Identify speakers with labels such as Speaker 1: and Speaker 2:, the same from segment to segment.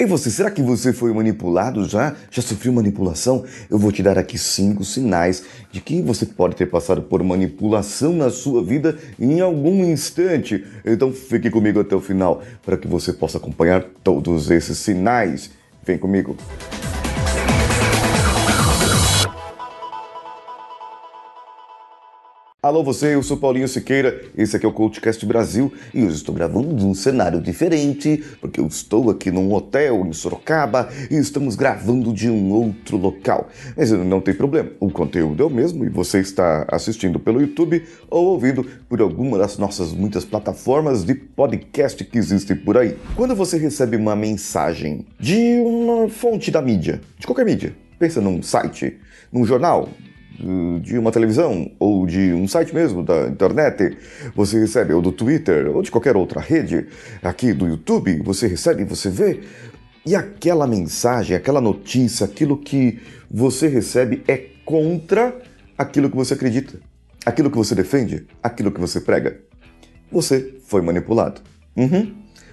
Speaker 1: E você, será que você foi manipulado já? Já sofreu manipulação? Eu vou te dar aqui cinco sinais de que você pode ter passado por manipulação na sua vida em algum instante. Então fique comigo até o final para que você possa acompanhar todos esses sinais. Vem comigo. Alô você, eu sou Paulinho Siqueira, esse aqui é o CoachCast Brasil e hoje estou gravando num cenário diferente, porque eu estou aqui num hotel em Sorocaba e estamos gravando de um outro local. Mas não tem problema, o conteúdo é o mesmo e você está assistindo pelo YouTube ou ouvindo por alguma das nossas muitas plataformas de podcast que existem por aí. Quando você recebe uma mensagem de uma fonte da mídia, de qualquer mídia, pensa num site, num jornal, de uma televisão ou de um site mesmo da internet, você recebe, ou do Twitter, ou de qualquer outra rede, aqui do YouTube, você recebe, você vê, e aquela mensagem, aquela notícia, aquilo que você recebe é contra aquilo que você acredita, aquilo que você defende, aquilo que você prega. Você foi manipulado. Uhum.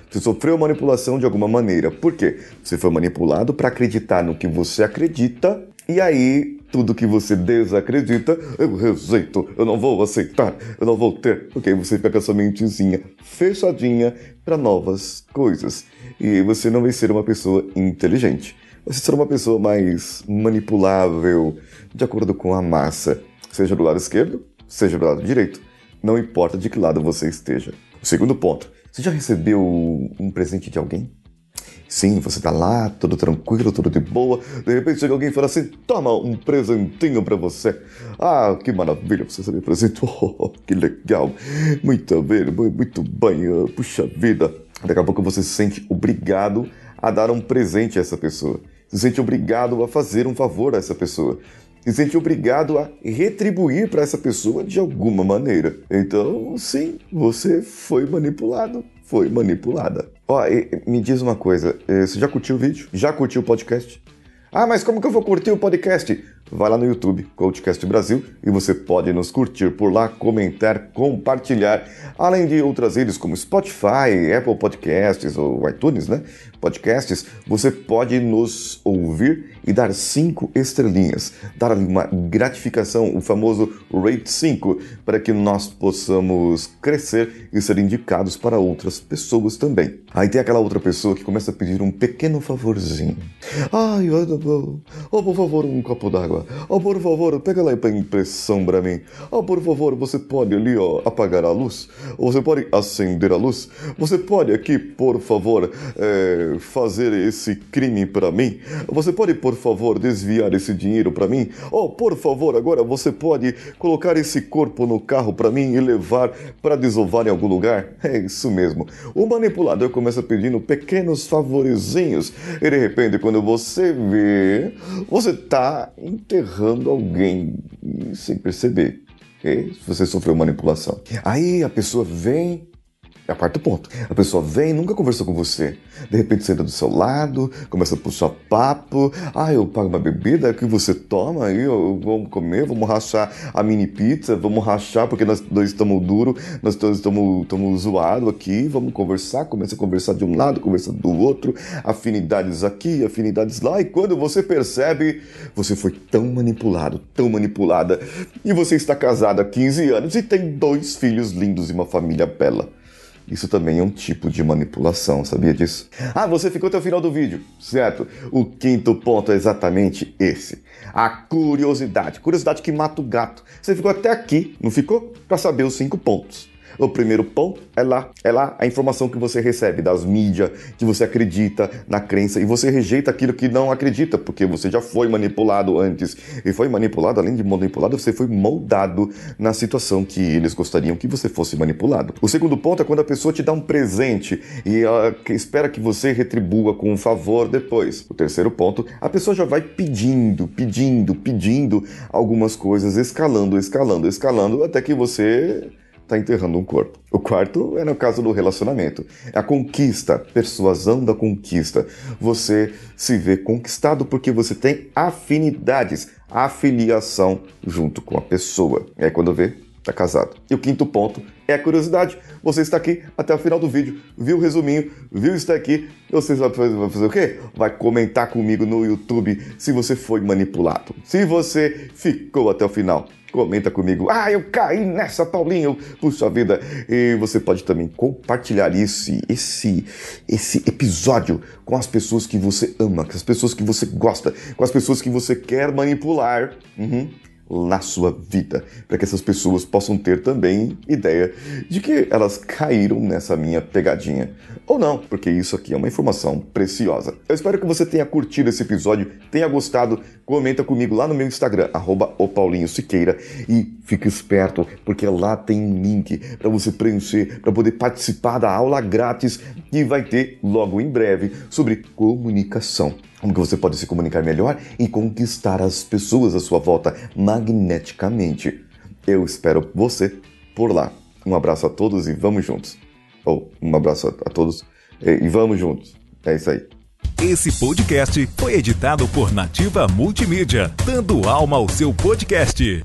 Speaker 1: Você sofreu manipulação de alguma maneira. Por quê? Você foi manipulado para acreditar no que você acredita e aí, tudo que você desacredita, eu rejeito, eu não vou aceitar, eu não vou ter. Porque você fica sua mentezinha fechadinha para novas coisas. E você não vai ser uma pessoa inteligente. Você será uma pessoa mais manipulável, de acordo com a massa, seja do lado esquerdo, seja do lado direito. Não importa de que lado você esteja. O segundo ponto: você já recebeu um presente de alguém? Sim, você tá lá, tudo tranquilo, tudo de boa. De repente chega alguém e fala assim: toma um presentinho para você. Ah, que maravilha, você sabe presente. Oh, que legal. Muito bem, muito bem. Puxa vida. Daqui a pouco você se sente obrigado a dar um presente a essa pessoa. Se sente obrigado a fazer um favor a essa pessoa. Se sente obrigado a retribuir para essa pessoa de alguma maneira. Então, sim, você foi manipulado, foi manipulada. Ó, me diz uma coisa, eh, você já curtiu o vídeo? Já curtiu o podcast? Ah, mas como que eu vou curtir o podcast? Vai lá no YouTube, Coachcast Brasil, e você pode nos curtir por lá, comentar, compartilhar, além de outras redes como Spotify, Apple Podcasts ou iTunes, né? Podcasts, você pode nos ouvir e dar cinco estrelinhas, dar uma gratificação, o famoso Rate 5, para que nós possamos crescer e ser indicados para outras pessoas também. Aí tem aquela outra pessoa que começa a pedir um pequeno favorzinho. Ai, oh, por favor, um copo d'água água. Oh, por favor, pega lá a impressão para mim. Oh, por favor, você pode ali, ó, apagar a luz? Você pode acender a luz? Você pode aqui, por favor, é, fazer esse crime para mim? Você pode, por favor, desviar esse dinheiro para mim? Oh, por favor, agora você pode colocar esse corpo no carro para mim e levar para desovar em algum lugar? É isso mesmo. O manipulador começa pedindo pequenos favorezinhos e de repente, quando você vê, você tá enterrando alguém sem perceber. Okay? Você sofreu manipulação. Aí a pessoa vem é o quarto ponto. A pessoa vem, nunca conversou com você. De repente senta do seu lado, começa a puxar papo. Ah, eu pago uma bebida que você toma aí, vamos comer, vamos rachar a mini pizza, vamos rachar porque nós dois estamos duro, nós dois estamos zoados aqui, vamos conversar. Começa a conversar de um lado, conversa do outro, afinidades aqui, afinidades lá. E quando você percebe, você foi tão manipulado, tão manipulada, e você está casado há 15 anos e tem dois filhos lindos e uma família bela. Isso também é um tipo de manipulação, sabia disso? Ah, você ficou até o final do vídeo, certo? O quinto ponto é exatamente esse: a curiosidade. Curiosidade que mata o gato. Você ficou até aqui, não ficou? Para saber os cinco pontos. O primeiro ponto é lá, é lá a informação que você recebe das mídias, que você acredita na crença e você rejeita aquilo que não acredita, porque você já foi manipulado antes. E foi manipulado, além de manipulado, você foi moldado na situação que eles gostariam que você fosse manipulado. O segundo ponto é quando a pessoa te dá um presente e espera que você retribua com um favor depois. O terceiro ponto, a pessoa já vai pedindo, pedindo, pedindo algumas coisas, escalando, escalando, escalando, até que você está enterrando um corpo. O quarto é no caso do relacionamento. É a conquista, persuasão da conquista. Você se vê conquistado porque você tem afinidades, afiliação junto com a pessoa. É quando vê, tá casado. E o quinto ponto é a curiosidade. Você está aqui até o final do vídeo, viu o resuminho, viu isso aqui, você vai fazer, vai fazer o quê? Vai comentar comigo no YouTube se você foi manipulado. Se você ficou até o final, comenta comigo. Ah, eu caí nessa, Paulinho. Puxa vida. E você pode também compartilhar esse, esse, esse episódio com as pessoas que você ama, com as pessoas que você gosta, com as pessoas que você quer manipular. Uhum na sua vida, para que essas pessoas possam ter também ideia de que elas caíram nessa minha pegadinha. Ou não, porque isso aqui é uma informação preciosa. Eu espero que você tenha curtido esse episódio, tenha gostado. Comenta comigo lá no meu Instagram, arroba Siqueira, e fique esperto, porque lá tem um link para você preencher, para poder participar da aula grátis que vai ter logo em breve sobre comunicação. Como que você pode se comunicar melhor e conquistar as pessoas à sua volta magneticamente. Eu espero você por lá. Um abraço a todos e vamos juntos. Ou um abraço a, todos e vamos juntos. É isso aí.
Speaker 2: Esse podcast foi editado por Nativa Multimídia, dando alma ao seu podcast.